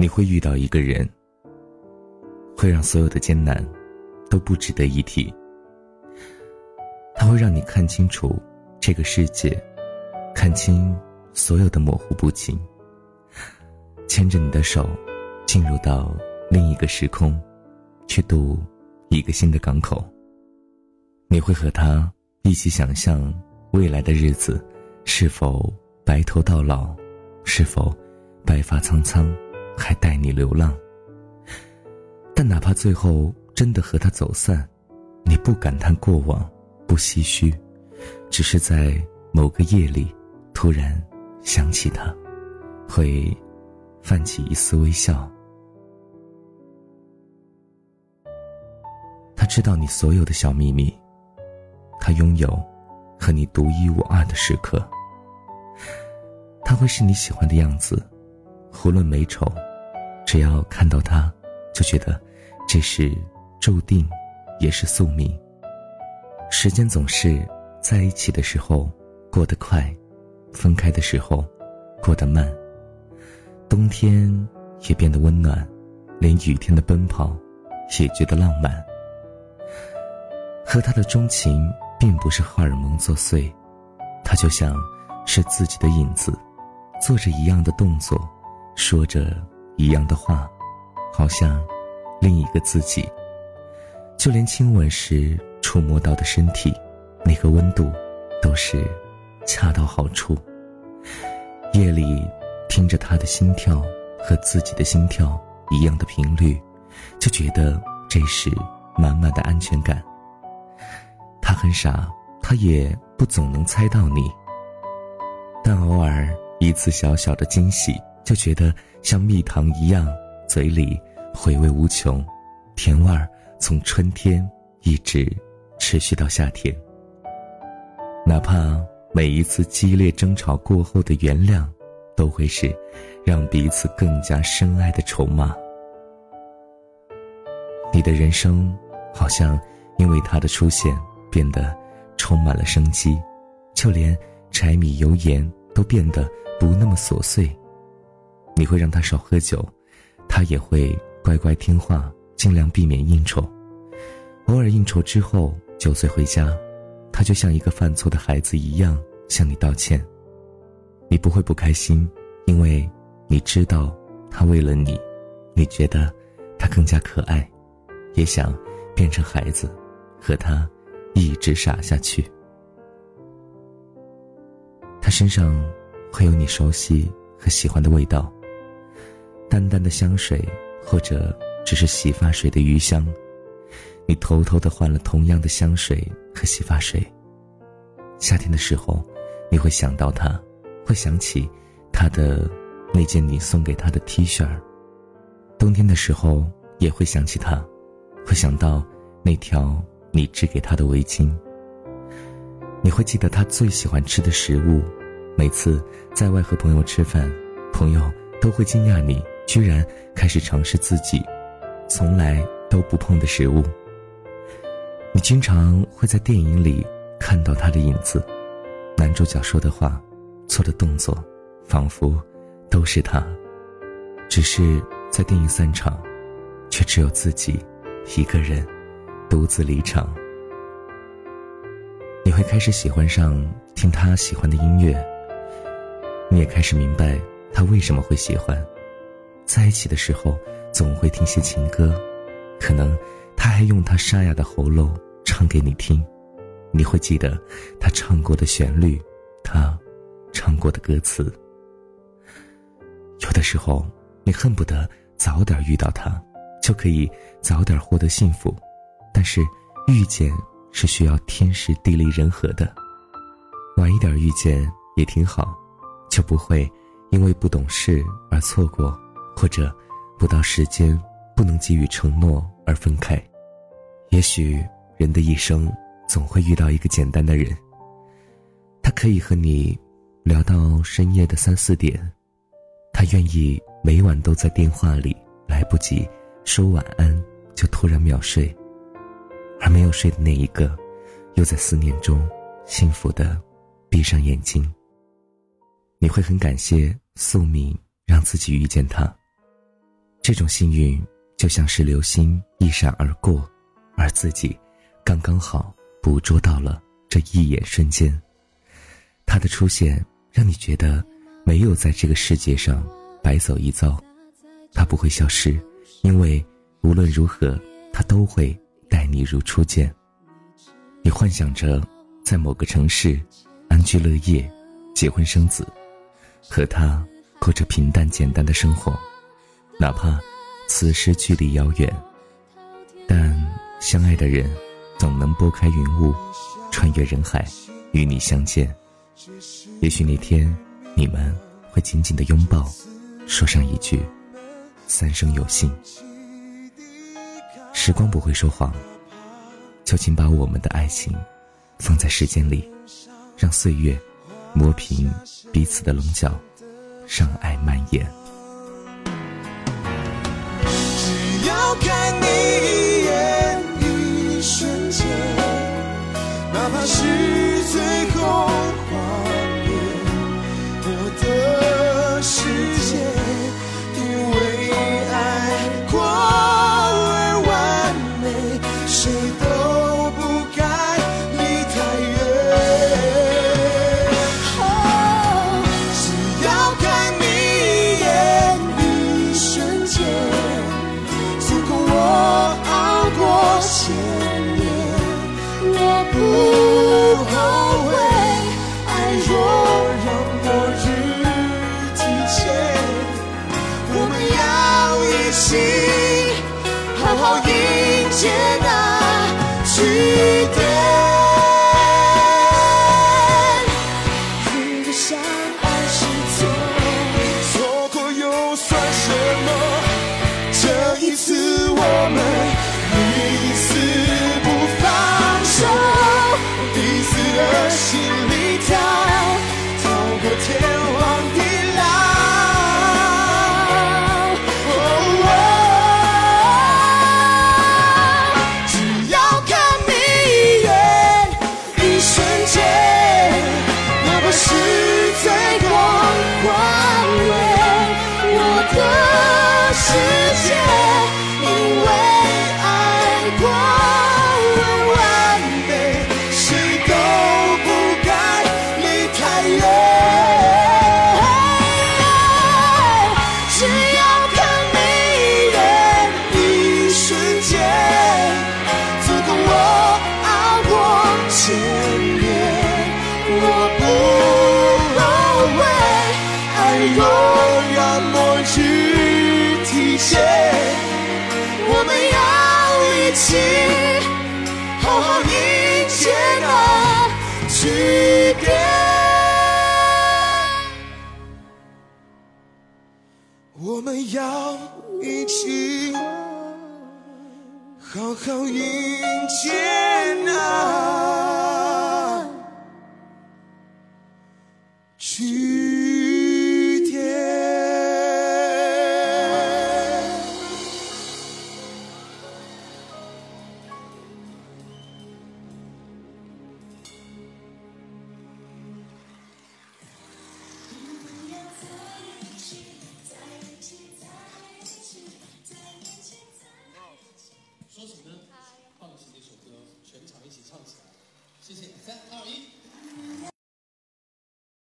你会遇到一个人，会让所有的艰难都不值得一提。他会让你看清楚这个世界，看清所有的模糊不清。牵着你的手，进入到另一个时空，去渡一个新的港口。你会和他一起想象未来的日子，是否白头到老，是否白发苍苍，还带你流浪。但哪怕最后真的和他走散，你不感叹过往，不唏嘘，只是在某个夜里，突然想起他，会。泛起一丝微笑。他知道你所有的小秘密，他拥有和你独一无二的时刻。他会是你喜欢的样子，无论美丑，只要看到他，就觉得这是注定，也是宿命。时间总是在一起的时候过得快，分开的时候过得慢。冬天也变得温暖，连雨天的奔跑也觉得浪漫。和他的钟情并不是荷尔蒙作祟，他就像是自己的影子，做着一样的动作，说着一样的话，好像另一个自己。就连亲吻时触摸到的身体，那个温度都是恰到好处。夜里。听着他的心跳和自己的心跳一样的频率，就觉得这是满满的安全感。他很傻，他也不总能猜到你，但偶尔一次小小的惊喜，就觉得像蜜糖一样，嘴里回味无穷，甜味儿从春天一直持续到夏天。哪怕每一次激烈争吵过后的原谅。都会是让彼此更加深爱的筹码。你的人生好像因为他的出现变得充满了生机，就连柴米油盐都变得不那么琐碎。你会让他少喝酒，他也会乖乖听话，尽量避免应酬。偶尔应酬之后酒醉回家，他就像一个犯错的孩子一样向你道歉。你不会不开心，因为你知道他为了你，你觉得他更加可爱，也想变成孩子，和他一直傻下去。他身上会有你熟悉和喜欢的味道，淡淡的香水，或者只是洗发水的余香。你偷偷的换了同样的香水和洗发水。夏天的时候，你会想到他。会想起他的那件你送给他的 T 恤儿，冬天的时候也会想起他，会想到那条你织给他的围巾。你会记得他最喜欢吃的食物，每次在外和朋友吃饭，朋友都会惊讶你居然开始尝试自己从来都不碰的食物。你经常会在电影里看到他的影子，男主角说的话。做的动作，仿佛都是他，只是在电影散场，却只有自己一个人独自离场。你会开始喜欢上听他喜欢的音乐，你也开始明白他为什么会喜欢。在一起的时候，总会听些情歌，可能他还用他沙哑的喉咙唱给你听，你会记得他唱过的旋律，他。唱过的歌词，有的时候你恨不得早点遇到他，就可以早点获得幸福。但是遇见是需要天时地利人和的，晚一点遇见也挺好，就不会因为不懂事而错过，或者不到时间不能给予承诺而分开。也许人的一生总会遇到一个简单的人，他可以和你。聊到深夜的三四点，他愿意每晚都在电话里，来不及说晚安就突然秒睡，而没有睡的那一个，又在思念中幸福的闭上眼睛。你会很感谢宿命让自己遇见他，这种幸运就像是流星一闪而过，而自己刚刚好捕捉到了这一眼瞬间。他的出现让你觉得没有在这个世界上白走一遭，他不会消失，因为无论如何，他都会待你如初见。你幻想着在某个城市安居乐业，结婚生子，和他过着平淡简单的生活。哪怕此时距离遥远，但相爱的人总能拨开云雾，穿越人海，与你相见。也许那天你们会紧紧的拥抱，说上一句“三生有幸”。时光不会说谎，就请把我们的爱情放在时间里，让岁月磨平彼此的棱角，让爱蔓延。看你一眼，一瞬间，哪怕是见句点。我们要一起，好好迎接那